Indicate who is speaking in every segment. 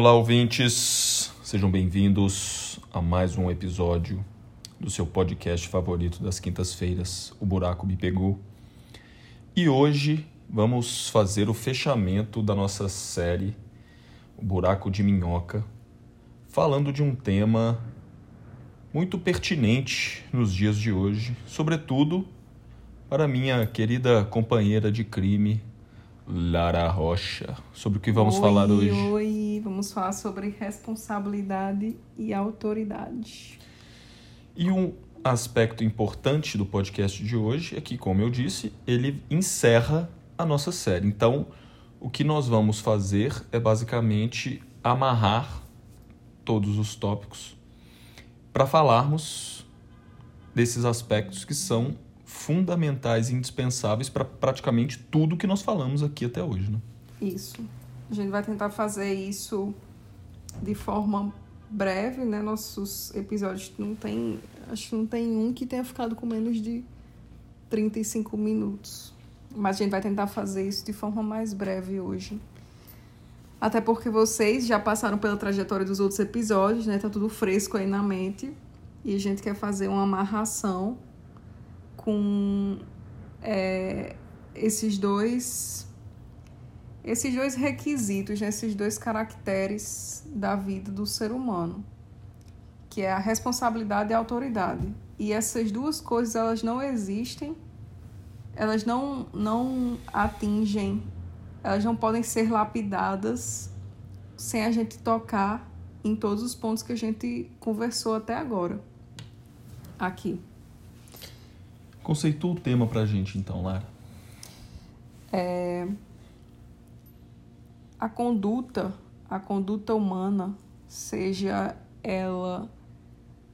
Speaker 1: Olá, ouvintes, sejam bem-vindos a mais um episódio do seu podcast favorito das quintas-feiras, O Buraco Me Pegou. E hoje vamos fazer o fechamento da nossa série O Buraco de Minhoca, falando de um tema muito pertinente nos dias de hoje, sobretudo para minha querida companheira de crime, Lara Rocha. Sobre o que vamos
Speaker 2: oi,
Speaker 1: falar hoje?
Speaker 2: Oi, vamos falar sobre responsabilidade e autoridade.
Speaker 1: E um aspecto importante do podcast de hoje é que, como eu disse, ele encerra a nossa série. Então, o que nós vamos fazer é basicamente amarrar todos os tópicos para falarmos desses aspectos que são fundamentais e indispensáveis para praticamente tudo que nós falamos aqui até hoje. Né?
Speaker 2: Isso. A gente vai tentar fazer isso de forma breve, né? Nossos episódios não tem. Acho que não tem um que tenha ficado com menos de 35 minutos. Mas a gente vai tentar fazer isso de forma mais breve hoje. Até porque vocês já passaram pela trajetória dos outros episódios, né? Tá tudo fresco aí na mente. E a gente quer fazer uma amarração com é, esses dois esses dois requisitos, né, esses dois caracteres da vida do ser humano, que é a responsabilidade e a autoridade. E essas duas coisas elas não existem, elas não não atingem, elas não podem ser lapidadas sem a gente tocar em todos os pontos que a gente conversou até agora aqui.
Speaker 1: Conceitua o tema pra gente então, Lara.
Speaker 2: É... A conduta, a conduta humana, seja ela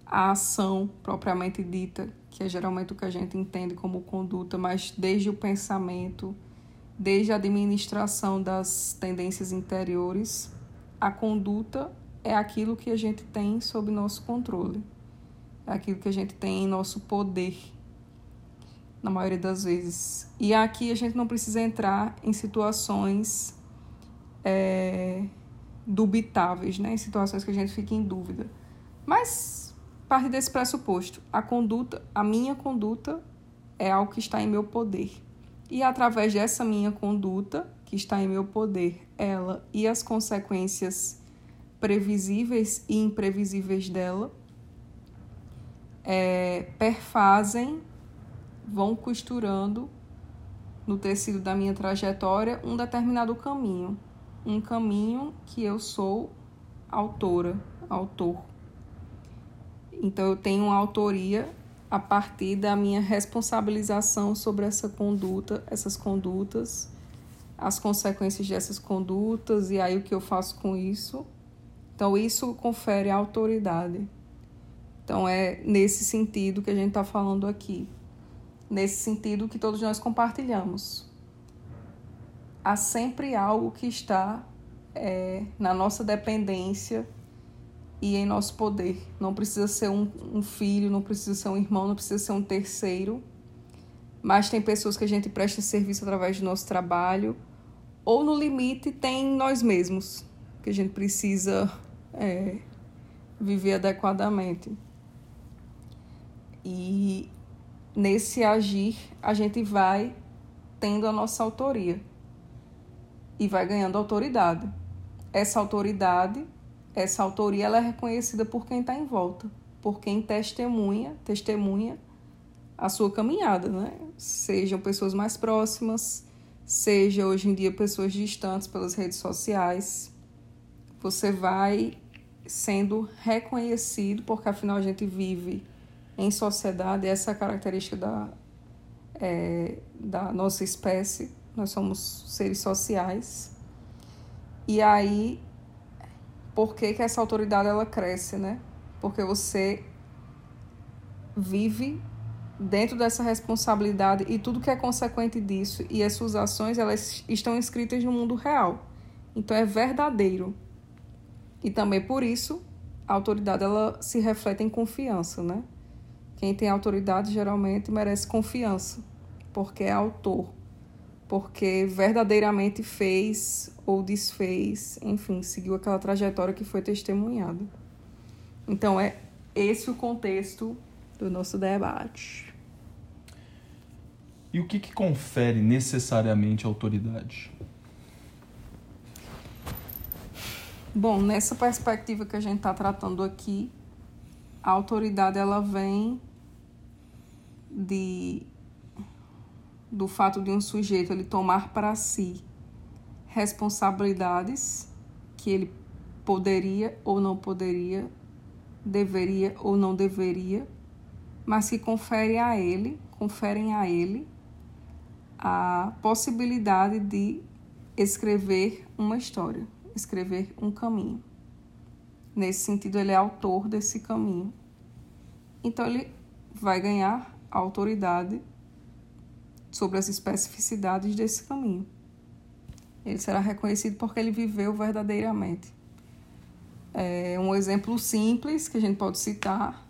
Speaker 2: a ação propriamente dita, que é geralmente o que a gente entende como conduta, mas desde o pensamento, desde a administração das tendências interiores, a conduta é aquilo que a gente tem sob nosso controle, é aquilo que a gente tem em nosso poder na maioria das vezes. E aqui a gente não precisa entrar em situações é, dubitáveis, né? em situações que a gente fica em dúvida. Mas parte desse pressuposto, a conduta, a minha conduta é algo que está em meu poder. E através dessa minha conduta, que está em meu poder, ela e as consequências previsíveis e imprevisíveis dela, é, perfazem vão costurando no tecido da minha trajetória um determinado caminho. Um caminho que eu sou autora, autor. Então eu tenho uma autoria a partir da minha responsabilização sobre essa conduta, essas condutas, as consequências dessas condutas e aí o que eu faço com isso. Então isso confere autoridade. Então é nesse sentido que a gente está falando aqui nesse sentido que todos nós compartilhamos. Há sempre algo que está é, na nossa dependência e em nosso poder. Não precisa ser um, um filho, não precisa ser um irmão, não precisa ser um terceiro. Mas tem pessoas que a gente presta serviço através do nosso trabalho, ou no limite tem nós mesmos, que a gente precisa é, viver adequadamente. E nesse agir, a gente vai tendo a nossa autoria e vai ganhando autoridade. Essa autoridade, essa autoria, ela é reconhecida por quem está em volta, por quem testemunha, testemunha a sua caminhada, né? Sejam pessoas mais próximas, seja hoje em dia pessoas distantes pelas redes sociais. Você vai sendo reconhecido, porque afinal a gente vive em sociedade, essa é a característica da, é, da nossa espécie, nós somos seres sociais. E aí, por que, que essa autoridade ela cresce, né? Porque você vive dentro dessa responsabilidade e tudo que é consequente disso e as suas ações elas estão escritas no mundo real. Então é verdadeiro. E também por isso a autoridade ela se reflete em confiança, né? Quem tem autoridade geralmente merece confiança, porque é autor. porque verdadeiramente fez ou desfez, enfim, seguiu aquela trajetória que foi testemunhada. Então é esse o contexto do nosso debate.
Speaker 1: E o que, que confere necessariamente autoridade?
Speaker 2: Bom, nessa perspectiva que a gente está tratando aqui, a autoridade ela vem de do fato de um sujeito ele tomar para si responsabilidades que ele poderia ou não poderia, deveria ou não deveria, mas que confere a ele, conferem a ele a possibilidade de escrever uma história, escrever um caminho. Nesse sentido, ele é autor desse caminho. Então, ele vai ganhar autoridade sobre as especificidades desse caminho. Ele será reconhecido porque ele viveu verdadeiramente. É um exemplo simples que a gente pode citar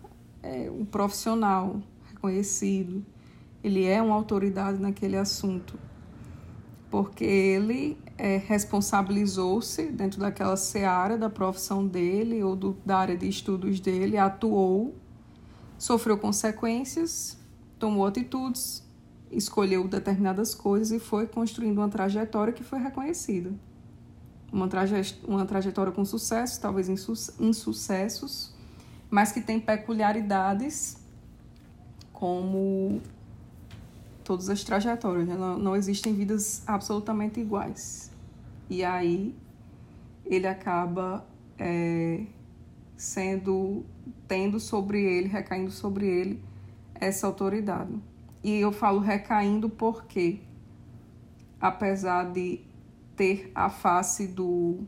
Speaker 2: é um profissional reconhecido. Ele é uma autoridade naquele assunto porque ele é, responsabilizou-se dentro daquela seara da profissão dele ou do, da área de estudos dele, atuou, sofreu consequências, tomou atitudes, escolheu determinadas coisas e foi construindo uma trajetória que foi reconhecida. Uma, traje uma trajetória com sucesso, talvez insucessos, mas que tem peculiaridades como todas as trajetórias, né? não, não existem vidas absolutamente iguais. E aí ele acaba é, sendo, tendo sobre ele, recaindo sobre ele essa autoridade. E eu falo recaindo porque, apesar de ter a face do.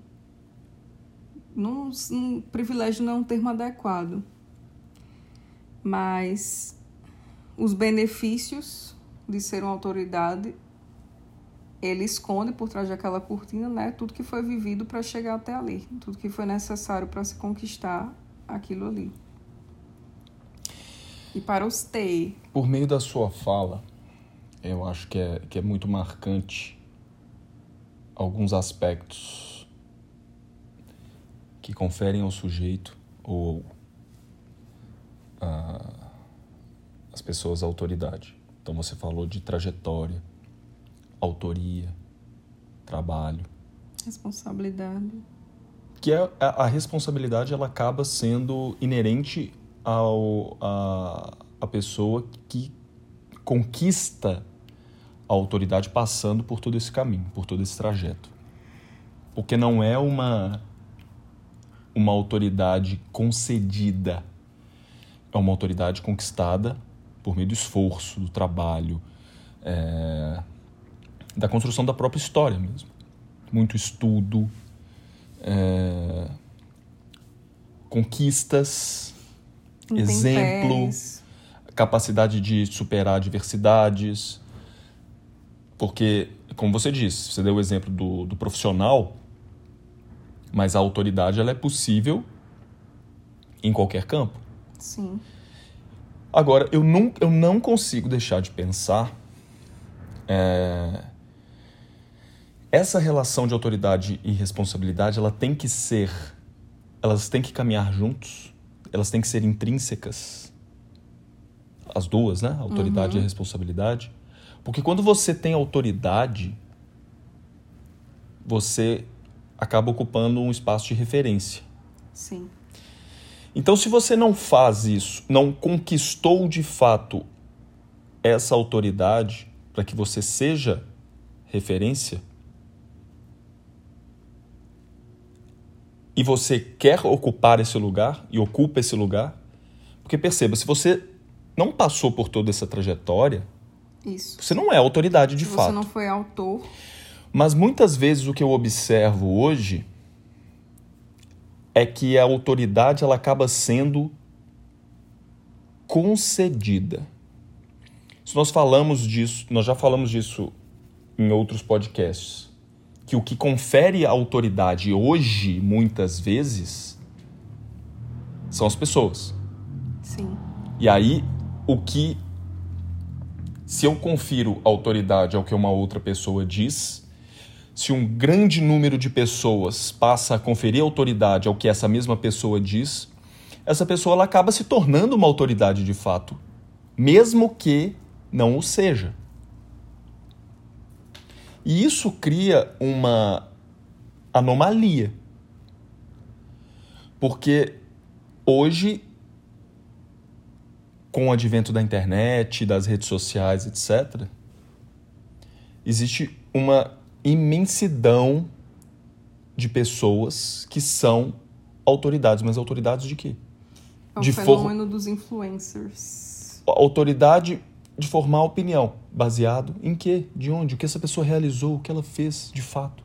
Speaker 2: Num, num privilégio não é um termo adequado, mas os benefícios de ser uma autoridade, ele esconde por trás daquela cortina, né, tudo que foi vivido para chegar até ali, tudo que foi necessário para se conquistar aquilo ali. E para os ter.
Speaker 1: Por meio da sua fala, eu acho que é, que é muito marcante alguns aspectos que conferem ao sujeito ou a, as pessoas autoridade. Então você falou de trajetória, autoria, trabalho.
Speaker 2: Responsabilidade.
Speaker 1: Que é, a, a responsabilidade ela acaba sendo inerente ao, a, a pessoa que conquista a autoridade passando por todo esse caminho, por todo esse trajeto. Porque não é uma uma autoridade concedida, é uma autoridade conquistada por meio do esforço, do trabalho, é, da construção da própria história mesmo. Muito estudo, é, conquistas, exemplo, capacidade de superar adversidades. Porque, como você disse, você deu o exemplo do, do profissional, mas a autoridade ela é possível em qualquer campo.
Speaker 2: Sim.
Speaker 1: Agora, eu não, eu não consigo deixar de pensar é, essa relação de autoridade e responsabilidade, ela tem que ser, elas têm que caminhar juntos, elas têm que ser intrínsecas, as duas, né? A autoridade uhum. e a responsabilidade. Porque quando você tem autoridade, você acaba ocupando um espaço de referência.
Speaker 2: Sim.
Speaker 1: Então, se você não faz isso, não conquistou de fato essa autoridade para que você seja referência, e você quer ocupar esse lugar e ocupa esse lugar, porque perceba, se você não passou por toda essa trajetória,
Speaker 2: isso.
Speaker 1: você não é autoridade de
Speaker 2: se
Speaker 1: fato. Você
Speaker 2: não foi autor.
Speaker 1: Mas muitas vezes o que eu observo hoje é que a autoridade ela acaba sendo concedida. Se nós falamos disso, nós já falamos disso em outros podcasts, que o que confere a autoridade hoje, muitas vezes, são as pessoas.
Speaker 2: Sim.
Speaker 1: E aí, o que se eu confiro autoridade ao que uma outra pessoa diz, se um grande número de pessoas passa a conferir autoridade ao que essa mesma pessoa diz, essa pessoa ela acaba se tornando uma autoridade de fato, mesmo que não o seja. E isso cria uma anomalia. Porque hoje com o advento da internet, das redes sociais, etc., existe uma imensidão de pessoas que são autoridades, mas autoridades de quê?
Speaker 2: É o
Speaker 1: de
Speaker 2: fenômeno for... dos influencers.
Speaker 1: Autoridade de formar opinião, baseado em quê? De onde? O que essa pessoa realizou, o que ela fez de fato.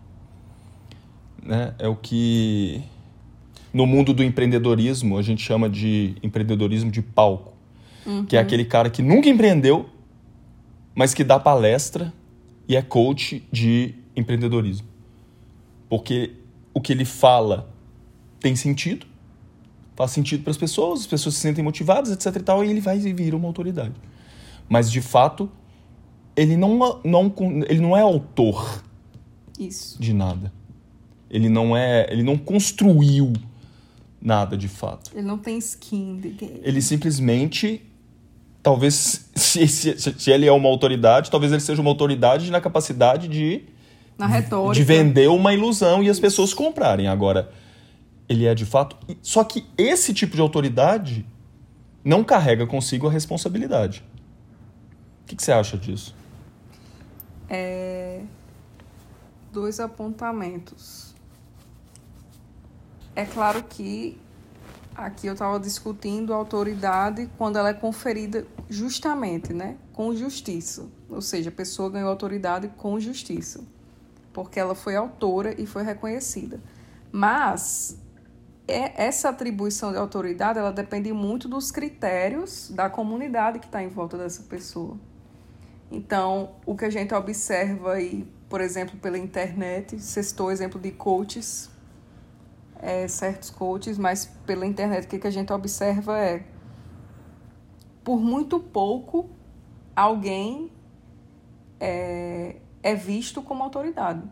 Speaker 1: Né? É o que no mundo do empreendedorismo a gente chama de empreendedorismo de palco uhum. que é aquele cara que nunca empreendeu, mas que dá palestra e é coach de empreendedorismo. Porque o que ele fala tem sentido, faz sentido para as pessoas, as pessoas se sentem motivadas, etc e tal, e ele vai vir uma autoridade. Mas de fato, ele não, não, ele não é autor
Speaker 2: Isso.
Speaker 1: de nada. Ele não é, ele não construiu nada de fato.
Speaker 2: Ele não tem skin de game.
Speaker 1: Ele simplesmente talvez se, se, se, ele é uma autoridade, talvez ele seja uma autoridade na capacidade de
Speaker 2: na retórica.
Speaker 1: de vender uma ilusão e as pessoas comprarem. Agora, ele é de fato. Só que esse tipo de autoridade não carrega consigo a responsabilidade. O que, que você acha disso?
Speaker 2: É... Dois apontamentos. É claro que Aqui eu estava discutindo a autoridade quando ela é conferida justamente, né? Com justiça. Ou seja, a pessoa ganhou autoridade com justiça. Porque ela foi autora e foi reconhecida. Mas é, essa atribuição de autoridade ela depende muito dos critérios da comunidade que está em volta dessa pessoa. Então, o que a gente observa aí, por exemplo, pela internet, o exemplo de coaches é, certos coaches, mas pela internet o que, que a gente observa é por muito pouco alguém é, é visto como autoridade.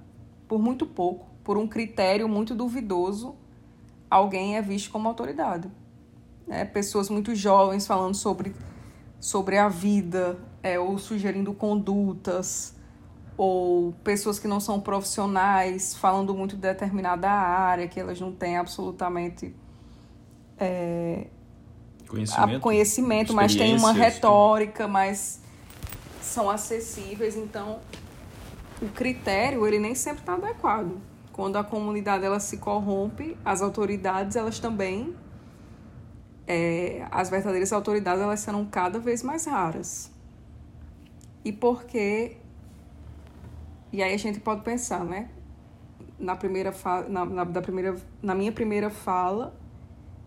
Speaker 2: Por muito pouco, por um critério muito duvidoso, alguém é visto como autoridade. É, pessoas muito jovens falando sobre, sobre a vida, é, ou sugerindo condutas, ou pessoas que não são profissionais falando muito de determinada área, que elas não têm absolutamente é,
Speaker 1: conhecimento,
Speaker 2: conhecimento mas tem uma retórica, mas são acessíveis. Então, o critério ele nem sempre está adequado. Quando a comunidade ela se corrompe, as autoridades elas também é, as verdadeiras autoridades elas serão cada vez mais raras. E porque e aí a gente pode pensar, né? Na primeira na, na, da primeira, na minha primeira fala,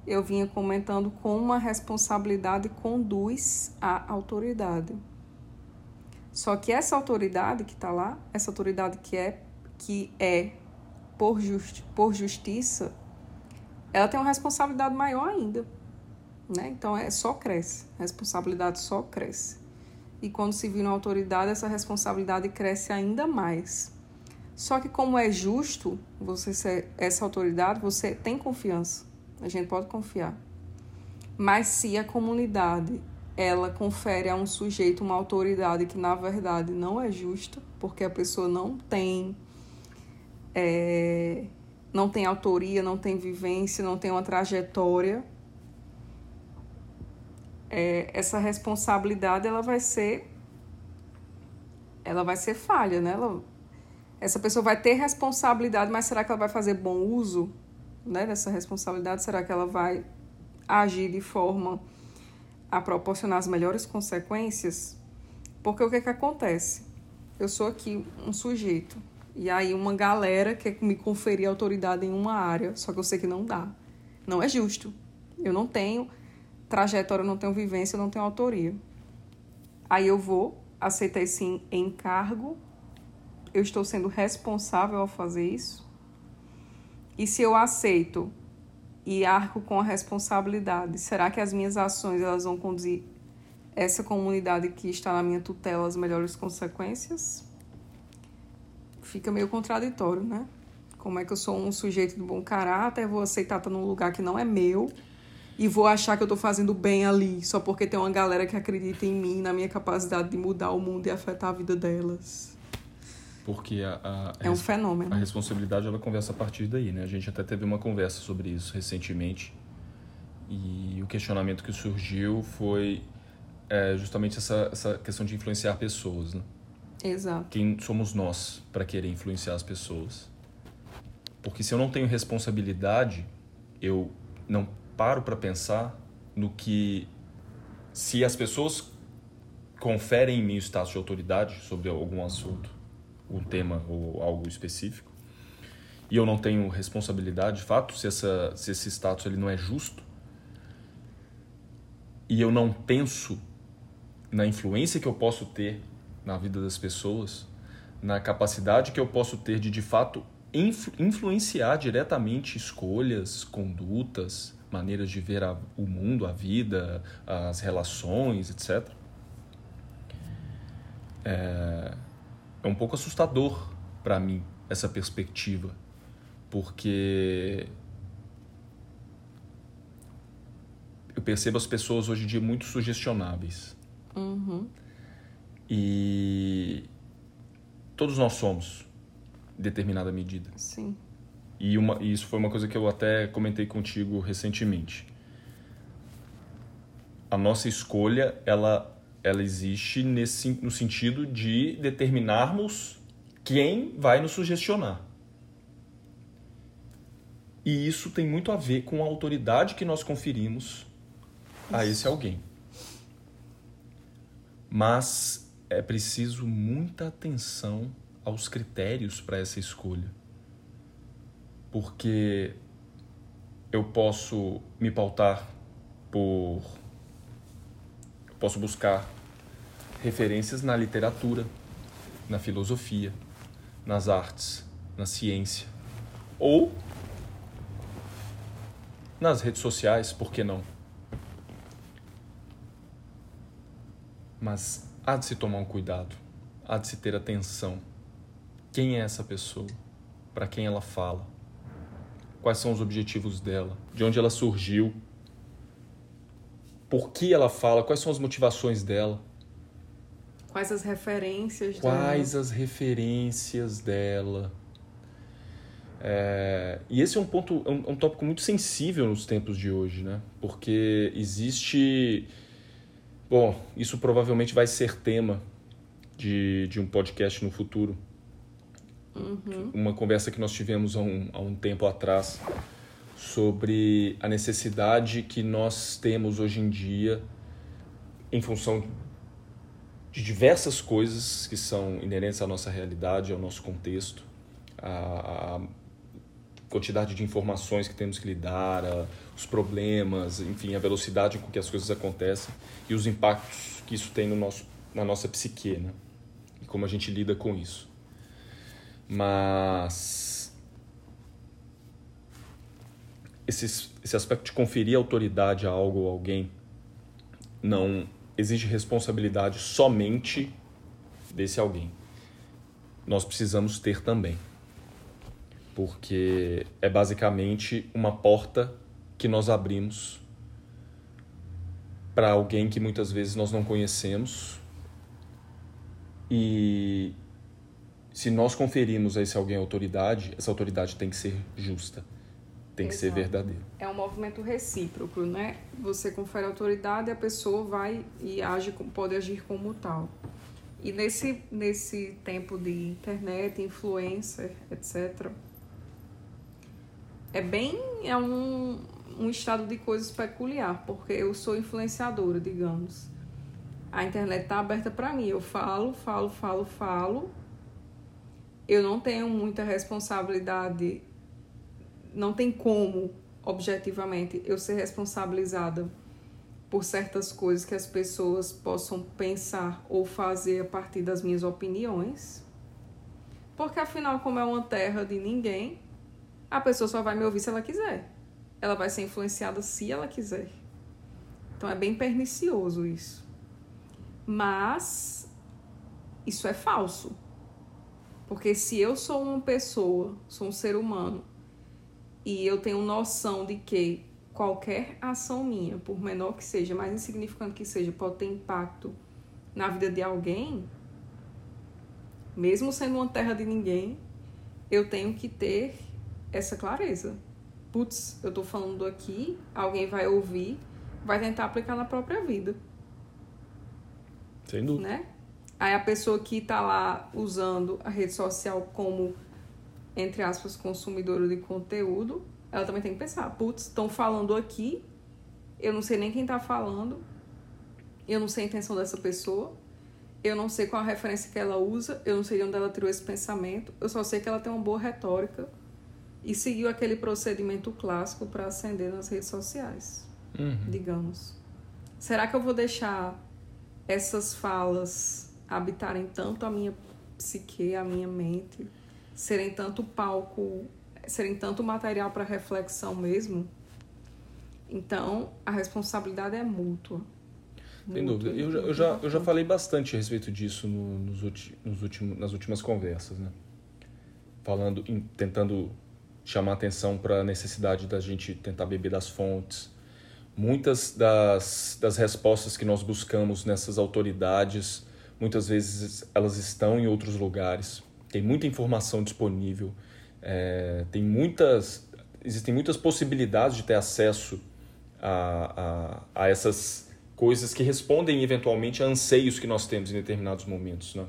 Speaker 2: eu vinha comentando como uma responsabilidade conduz à autoridade. Só que essa autoridade que está lá, essa autoridade que é, que é por, justi por justiça, ela tem uma responsabilidade maior ainda. Né? Então, é, só cresce. A responsabilidade só cresce e quando se vira uma autoridade, essa responsabilidade cresce ainda mais. Só que como é justo você ser essa autoridade, você tem confiança. A gente pode confiar. Mas se a comunidade ela confere a um sujeito uma autoridade que na verdade não é justa, porque a pessoa não tem é, não tem autoria, não tem vivência, não tem uma trajetória, é, essa responsabilidade ela vai ser ela vai ser falha, né? Ela, essa pessoa vai ter responsabilidade, mas será que ela vai fazer bom uso né, dessa responsabilidade? Será que ela vai agir de forma a proporcionar as melhores consequências? Porque o que, é que acontece? Eu sou aqui um sujeito, e aí uma galera quer me conferir autoridade em uma área, só que eu sei que não dá. Não é justo. Eu não tenho trajetória, eu não tenho vivência, eu não tenho autoria. Aí eu vou, aceitar esse encargo, eu estou sendo responsável ao fazer isso. E se eu aceito e arco com a responsabilidade, será que as minhas ações elas vão conduzir essa comunidade que está na minha tutela as melhores consequências? Fica meio contraditório, né? Como é que eu sou um sujeito de bom caráter, vou aceitar estar num lugar que não é meu e vou achar que eu estou fazendo bem ali só porque tem uma galera que acredita em mim, na minha capacidade de mudar o mundo e afetar a vida delas.
Speaker 1: Porque a, a
Speaker 2: é um fenômeno.
Speaker 1: A responsabilidade ela conversa a partir daí, né? A gente até teve uma conversa sobre isso recentemente e o questionamento que surgiu foi é, justamente essa, essa questão de influenciar pessoas, né?
Speaker 2: Exato.
Speaker 1: Quem somos nós para querer influenciar as pessoas? Porque se eu não tenho responsabilidade, eu não paro para pensar no que se as pessoas conferem em mim o status de autoridade sobre algum assunto, um tema ou algo específico, e eu não tenho responsabilidade, de fato, se, essa, se esse status ele não é justo, e eu não penso na influência que eu posso ter na vida das pessoas, na capacidade que eu posso ter de de fato influ influenciar diretamente escolhas, condutas, maneiras de ver a, o mundo, a vida, as relações, etc. É, é um pouco assustador para mim essa perspectiva, porque eu percebo as pessoas hoje em dia muito sugestionáveis.
Speaker 2: Uhum.
Speaker 1: E todos nós somos, em determinada medida.
Speaker 2: Sim.
Speaker 1: E, uma, e isso foi uma coisa que eu até comentei contigo recentemente. A nossa escolha, ela, ela existe nesse, no sentido de determinarmos quem vai nos sugestionar. E isso tem muito a ver com a autoridade que nós conferimos a esse alguém. Mas é preciso muita atenção aos critérios para essa escolha porque eu posso me pautar por. Posso buscar referências na literatura, na filosofia, nas artes, na ciência, ou nas redes sociais, por que não? Mas há de se tomar um cuidado, há de se ter atenção. Quem é essa pessoa? Para quem ela fala? quais são os objetivos dela, de onde ela surgiu, por que ela fala, quais são as motivações dela.
Speaker 2: Quais as referências
Speaker 1: Quais
Speaker 2: dela.
Speaker 1: as referências dela. É, e esse é um ponto, é um, um tópico muito sensível nos tempos de hoje, né? Porque existe. Bom, isso provavelmente vai ser tema de, de um podcast no futuro
Speaker 2: Uhum.
Speaker 1: Uma conversa que nós tivemos há um, há um tempo atrás sobre a necessidade que nós temos hoje em dia em função de diversas coisas que são inerentes à nossa realidade, ao nosso contexto, a quantidade de informações que temos que lidar, a, os problemas, enfim, a velocidade com que as coisas acontecem e os impactos que isso tem no nosso, na nossa psique, né? E como a gente lida com isso. Mas esse, esse aspecto de conferir autoridade a algo ou alguém não exige responsabilidade somente desse alguém. Nós precisamos ter também. Porque é basicamente uma porta que nós abrimos para alguém que muitas vezes nós não conhecemos e se nós conferimos a esse alguém autoridade, essa autoridade tem que ser justa, tem que ser verdadeira.
Speaker 2: É um movimento recíproco, né? Você confere autoridade, a pessoa vai e age, pode agir como tal. E nesse, nesse tempo de internet, influencer, etc., é bem é um, um estado de coisas peculiar, porque eu sou influenciadora, digamos. A internet está aberta para mim. Eu falo, falo, falo, falo eu não tenho muita responsabilidade, não tem como, objetivamente, eu ser responsabilizada por certas coisas que as pessoas possam pensar ou fazer a partir das minhas opiniões. Porque afinal, como é uma terra de ninguém, a pessoa só vai me ouvir se ela quiser. Ela vai ser influenciada se ela quiser. Então é bem pernicioso isso. Mas isso é falso. Porque se eu sou uma pessoa, sou um ser humano, e eu tenho noção de que qualquer ação minha, por menor que seja, mais insignificante que seja, pode ter impacto na vida de alguém, mesmo sendo uma terra de ninguém, eu tenho que ter essa clareza. Putz, eu tô falando aqui, alguém vai ouvir, vai tentar aplicar na própria vida.
Speaker 1: Sem dúvida.
Speaker 2: Né? Aí a pessoa que tá lá usando a rede social como, entre aspas, consumidora de conteúdo, ela também tem que pensar, putz, estão falando aqui, eu não sei nem quem tá falando, eu não sei a intenção dessa pessoa, eu não sei qual a referência que ela usa, eu não sei de onde ela tirou esse pensamento, eu só sei que ela tem uma boa retórica e seguiu aquele procedimento clássico para ascender nas redes sociais,
Speaker 1: Uhum.
Speaker 2: digamos. Será que eu vou deixar essas falas habitarem tanto a minha psique, a minha mente, serem tanto palco, serem tanto material para reflexão mesmo? Então, a responsabilidade é mútua.
Speaker 1: Sem
Speaker 2: Mútua
Speaker 1: dúvida. Eu já, eu já, eu já falei bastante a respeito disso no- nos, ulti- nos últimos, nas últimas conversas, né? Falando, em- tentando chamar atenção para a necessidade da gente tentar beber das fontes. Muitas das, das respostas que nós buscamos nessas autoridades, muitas vezes elas estão em outros lugares. Tem muita informação disponível. é, tem muitas, existem muitas possibilidades de ter acesso a, a, a essas coisas que respondem eventualmente a anseios que nós temos em determinados momentos. Né?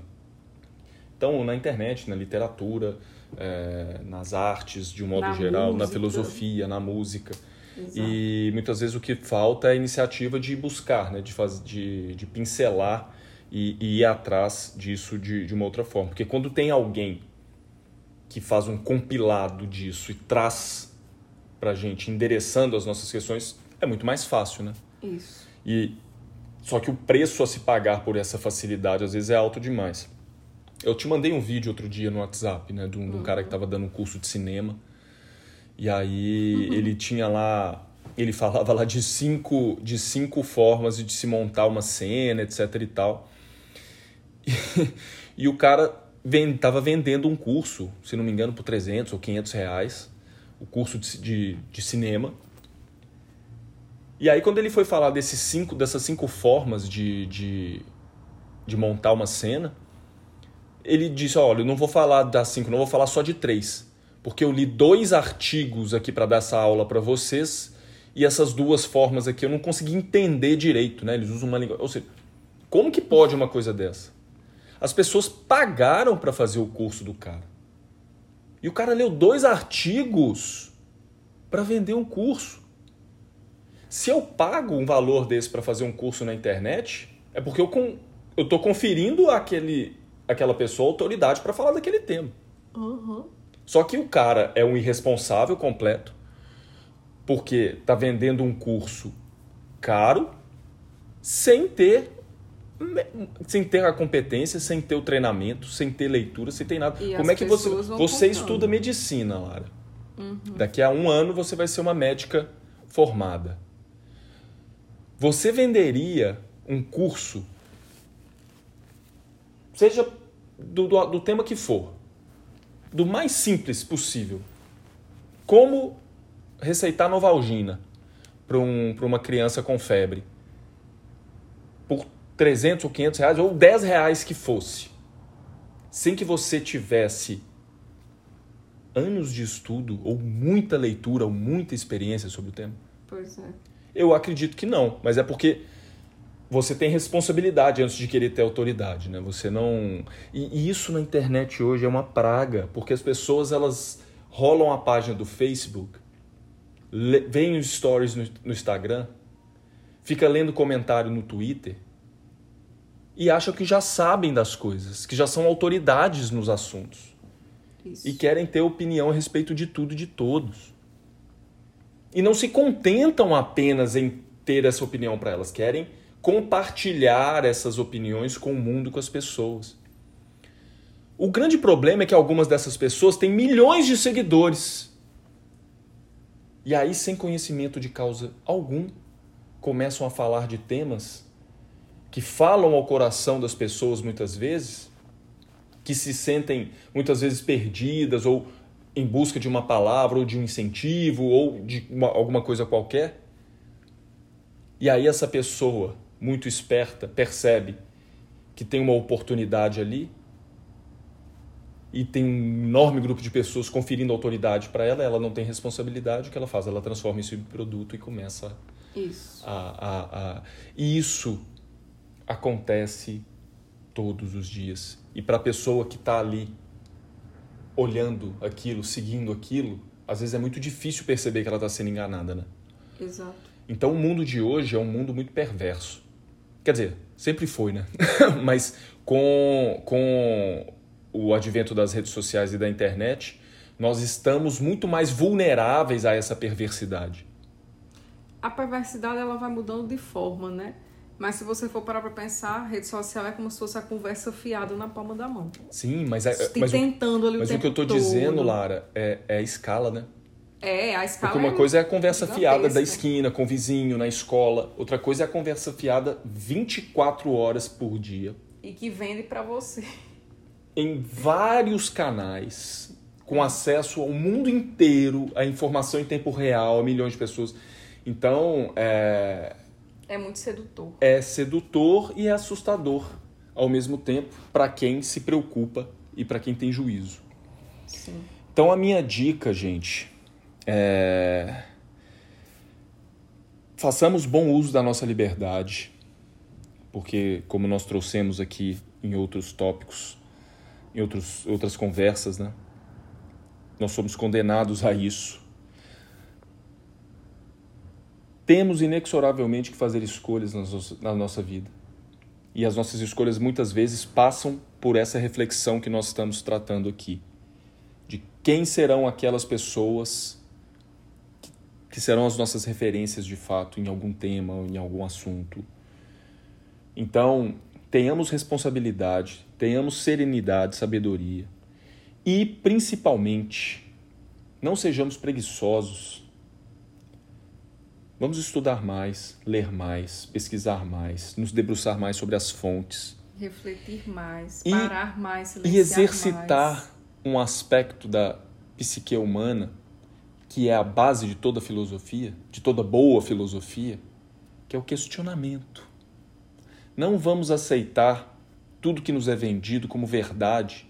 Speaker 1: Então, na internet, na literatura, é, nas artes de um modo
Speaker 2: Na
Speaker 1: geral, na
Speaker 2: música.
Speaker 1: filosofia, na música.
Speaker 2: Exato.
Speaker 1: E muitas vezes o que falta é a iniciativa de buscar, né? de, faz, de, de pincelar e, e ir atrás disso de, de uma outra forma. Porque quando tem alguém que faz um compilado disso e traz pra gente, endereçando as nossas questões, é muito mais fácil, né?
Speaker 2: Isso.
Speaker 1: E só que o preço a se pagar por essa facilidade às vezes é alto demais. Eu te mandei um vídeo outro dia no WhatsApp, né, de um, de um cara que estava dando um curso de cinema. E aí ele tinha lá, ele falava lá de cinco, de cinco formas de se montar uma cena, etc e tal. E, o cara ven, tava vendendo um curso, se não me engano, por 300 ou 500 reais, o curso de, de, de cinema. E aí, quando ele foi falar desses cinco, dessas cinco formas de, de, de montar uma cena, ele disse: Olha, eu não vou falar das cinco, não vou falar só de três. Porque eu li dois artigos aqui para dar essa aula para vocês, e essas duas formas aqui eu não consegui entender direito, né? Eles usam uma língua. Ou seja, como que pode uma coisa dessa? As pessoas pagaram para fazer o curso do cara. E o cara leu dois artigos para vender um curso. Se eu pago um valor desse para fazer um curso na internet, é porque eu, com, eu tô conferindo àquele, àquela pessoa autoridade para falar daquele tema.
Speaker 2: Uhum.
Speaker 1: Só que o cara é um irresponsável completo, porque tá vendendo um curso caro, sem ter sem ter a competência, sem ter o treinamento, sem ter leitura, sem ter nada.
Speaker 2: E
Speaker 1: Como é que você você estuda medicina, Lara? Daqui a um ano você vai ser uma médica formada. Você venderia um curso, seja do, do, do tema que for, do mais simples possível. Como receitar Novalgina para um, pra uma criança com febre. Por 300 ou 500 reais, ou 10 reais que fosse. Sem que você tivesse anos de estudo, ou muita leitura, ou muita experiência sobre o tema.
Speaker 2: Pois é.
Speaker 1: Eu acredito que não, mas é porque você tem responsabilidade antes de querer ter autoridade, né? Você não e, isso na internet hoje é uma praga, porque as pessoas elas rolam a página do Facebook, veem os stories no, no Instagram, fica lendo comentário no Twitter e acham que já sabem das coisas, que já são autoridades nos assuntos
Speaker 2: Isso.
Speaker 1: e querem ter opinião a respeito de tudo e de todos. E não se contentam apenas em ter essa opinião para elas, querem compartilhar essas opiniões com o mundo, com as pessoas. O grande problema é que algumas dessas pessoas têm milhões de seguidores. E aí, sem conhecimento de causa algum, começam a falar de temas que falam ao coração das pessoas muitas vezes, que se sentem muitas vezes perdidas ou em busca de uma palavra ou de um incentivo ou de uma, alguma coisa qualquer. E aí essa pessoa, muito esperta, percebe que tem uma oportunidade ali e tem um enorme grupo de pessoas conferindo autoridade para ela, ela não tem responsabilidade, o que ela faz? Ela transforma isso em produto e começa
Speaker 2: isso.
Speaker 1: a. a, a... E isso acontece todos os dias. E para a pessoa que está ali olhando aquilo, seguindo aquilo, às vezes é muito difícil perceber que ela está sendo enganada, né?
Speaker 2: Exato.
Speaker 1: Então o mundo de hoje é um mundo muito perverso. Quer dizer, sempre foi, né? Mas com, com o advento das redes sociais e da internet, nós estamos muito mais vulneráveis a essa perversidade.
Speaker 2: A perversidade ela vai mudando de forma, né? Mas se você for parar para pensar, rede social é como se fosse a conversa fiada na palma da mão.
Speaker 1: Sim, mas, é,
Speaker 2: Te
Speaker 1: mas,
Speaker 2: tentando ali
Speaker 1: o, mas
Speaker 2: o
Speaker 1: que eu estou dizendo. Lara, é, é a escala, né?
Speaker 2: É, a escala
Speaker 1: Porque uma
Speaker 2: é
Speaker 1: coisa é a conversa fiada da
Speaker 2: gigantesca.
Speaker 1: esquina, com o vizinho, na escola. Outra coisa é a conversa fiada 24 horas por dia,
Speaker 2: E que vende para você.
Speaker 1: em vários canais, com acesso ao mundo inteiro, a informação em tempo real, a milhões de pessoas. Então, é,
Speaker 2: É muito sedutor.
Speaker 1: é sedutor e é assustador ao mesmo tempo para quem se preocupa e para quem tem juízo.
Speaker 2: Sim.
Speaker 1: Então a minha dica, gente, é façamos bom uso da nossa liberdade, porque como nós trouxemos aqui em outros tópicos, em outros, outras conversas, né? Nós somos condenados a isso. Temos inexoravelmente que fazer escolhas na nossa- vida. E as nossas escolhas muitas vezes passam por essa reflexão que nós estamos tratando aqui de quem serão aquelas pessoas que- serão as nossas referências de fato em algum tema em algum assunto. Então, tenhamos responsabilidade, tenhamos serenidade, sabedoria e, principalmente, não sejamos preguiçosos. Vamos estudar mais, ler mais, pesquisar mais, nos debruçar mais sobre as fontes
Speaker 2: Refletir mais,
Speaker 1: E-
Speaker 2: parar mais, silenciar
Speaker 1: e exercitar
Speaker 2: mais.
Speaker 1: um aspecto da psique humana que é a base de toda filosofia, de toda boa filosofia, que é o questionamento. Não vamos aceitar tudo que nos é vendido como verdade,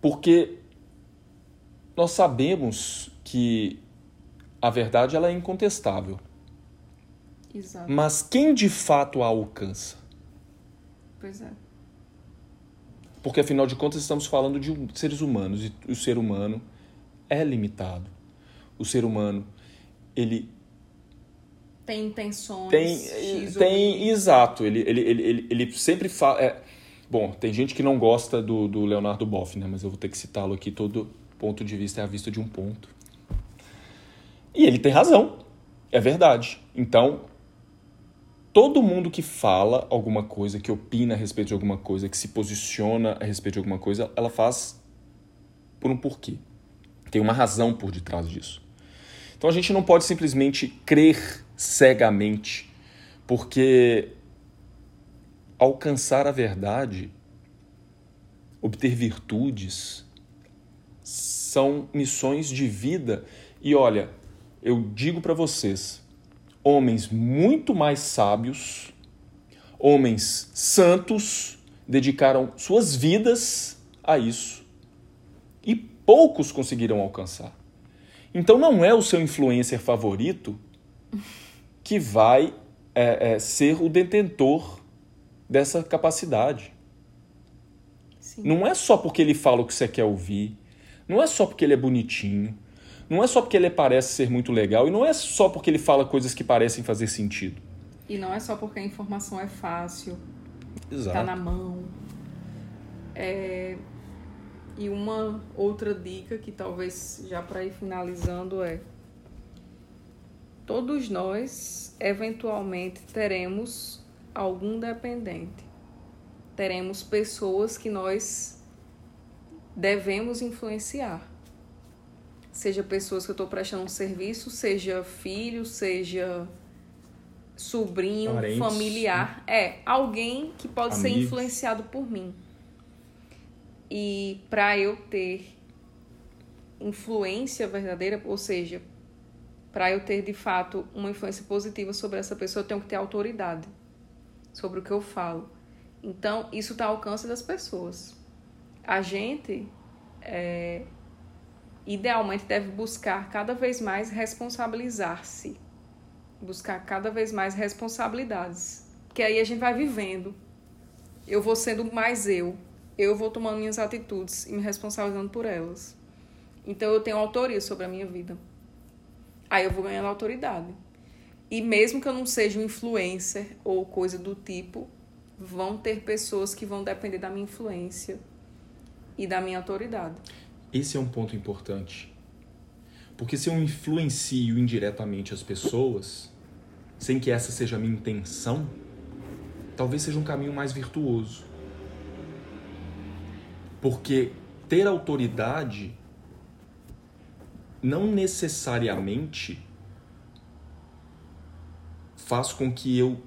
Speaker 1: porque nós sabemos que a verdade ela é incontestável,
Speaker 2: Exato.
Speaker 1: mas quem de fato a alcança?
Speaker 2: Pois é.
Speaker 1: Porque afinal de contas estamos falando de seres humanos e o ser humano é limitado. O ser humano, ele
Speaker 2: Tem intenções.
Speaker 1: tem tem exato, ele ele, ele, ele, ele sempre fala, é, bom, tem gente que não gosta do, do Leonardo Boff, né, mas eu vou ter que citá-lo aqui, todo ponto de vista é a vista de um ponto. E ele tem razão. É verdade. Então, todo mundo que fala alguma coisa, que opina a respeito de alguma coisa, que se posiciona a respeito de alguma coisa, ela faz por um porquê. Tem uma razão por detrás disso. Então a gente não pode simplesmente crer cegamente, porque alcançar a verdade, obter virtudes, são missões de vida. E olha, eu digo para vocês, homens muito mais sábios, homens santos, dedicaram suas vidas a isso. E poucos conseguiram alcançar. Então não é o seu influencer favorito que vai é, é, ser o detentor dessa capacidade.
Speaker 2: Sim.
Speaker 1: Não é só porque ele fala o que você quer ouvir, não é só porque ele é bonitinho, não é só porque ele parece ser muito legal e não é só porque ele fala coisas que parecem fazer sentido.
Speaker 2: E não é só porque a informação é fácil,
Speaker 1: Exato.
Speaker 2: tá na mão. É, E uma outra dica que talvez já para ir finalizando é todos nós eventualmente teremos algum dependente. Teremos pessoas que nós devemos influenciar. Seja pessoas que eu estou prestando um serviço, seja filho, seja sobrinho,
Speaker 1: Parentes,
Speaker 2: familiar. É, alguém que pode ser
Speaker 1: Amigos.
Speaker 2: influenciado por mim. E para eu ter influência verdadeira, ou seja, para eu ter de fato uma influência positiva sobre essa pessoa, eu tenho que ter autoridade sobre o que eu falo. Então, isso está ao alcance das pessoas. A gente, é, idealmente, deve buscar cada vez mais responsabilizar-se. Buscar cada vez mais responsabilidades. Porque aí a gente vai vivendo. Eu vou sendo mais eu. Eu vou tomando minhas atitudes e me responsabilizando por elas. Então, eu tenho autoria sobre a minha vida. Aí eu vou ganhando autoridade. E mesmo que eu não seja um influencer ou coisa do tipo, vão ter pessoas que vão depender da minha influência e da minha autoridade.
Speaker 1: Esse é um ponto importante. Porque se eu influencio indiretamente as pessoas, sem que essa seja a minha intenção, talvez seja um caminho mais virtuoso. Porque ter autoridade não necessariamente faz com que eu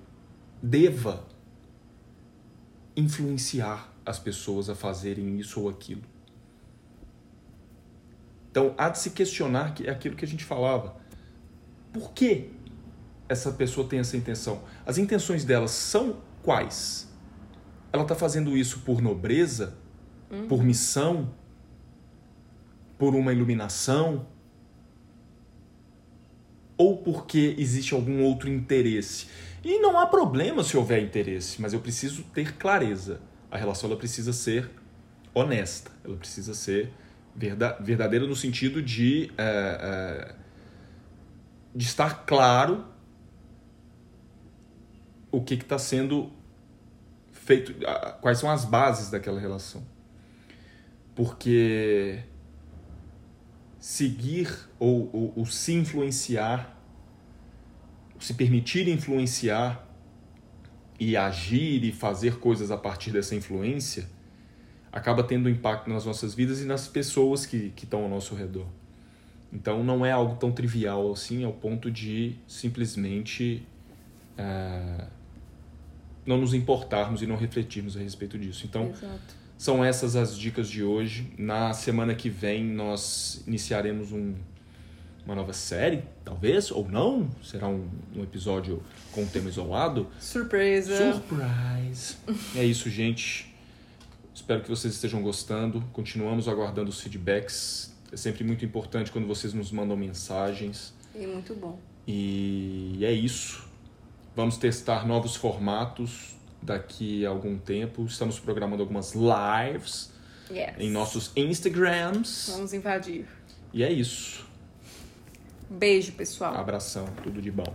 Speaker 1: deva influenciar as pessoas a fazerem isso ou aquilo. Então, há de se questionar que é aquilo que a gente falava. Por que essa pessoa tem essa intenção? As intenções dela são quais? Ela está fazendo isso por nobreza? Por missão? Por uma iluminação? Ou porque existe algum outro interesse? E não há problema se houver interesse, mas eu preciso ter clareza. A relação ela precisa ser honesta, ela precisa ser verda- verdadeira no sentido de, é, é, de estar claro o que está sendo feito, quais são as bases daquela relação. Porque seguir ou, ou, ou se influenciar, se permitir influenciar e agir e fazer coisas a partir dessa influência acaba tendo impacto nas nossas vidas e nas pessoas que, estão ao nosso redor. Então não é algo tão trivial assim, ao ponto de simplesmente eh, não nos importarmos e não refletirmos a respeito disso. Então
Speaker 2: Exato.
Speaker 1: são essas as dicas de hoje. Na semana que vem nós iniciaremos um, uma nova série, talvez, ou não. Será um, um episódio com um tema isolado.
Speaker 2: Surpresa.
Speaker 1: Surprise! É isso, gente. Espero que vocês estejam gostando. Continuamos aguardando os feedbacks. É sempre muito importante quando vocês nos mandam mensagens.
Speaker 2: E muito bom.
Speaker 1: E é isso. Vamos testar novos formatos daqui a algum tempo. Estamos programando algumas lives
Speaker 2: Yes.
Speaker 1: em nossos Instagrams.
Speaker 2: Vamos invadir.
Speaker 1: E é isso.
Speaker 2: Beijo, pessoal.
Speaker 1: Abração, tudo de bom.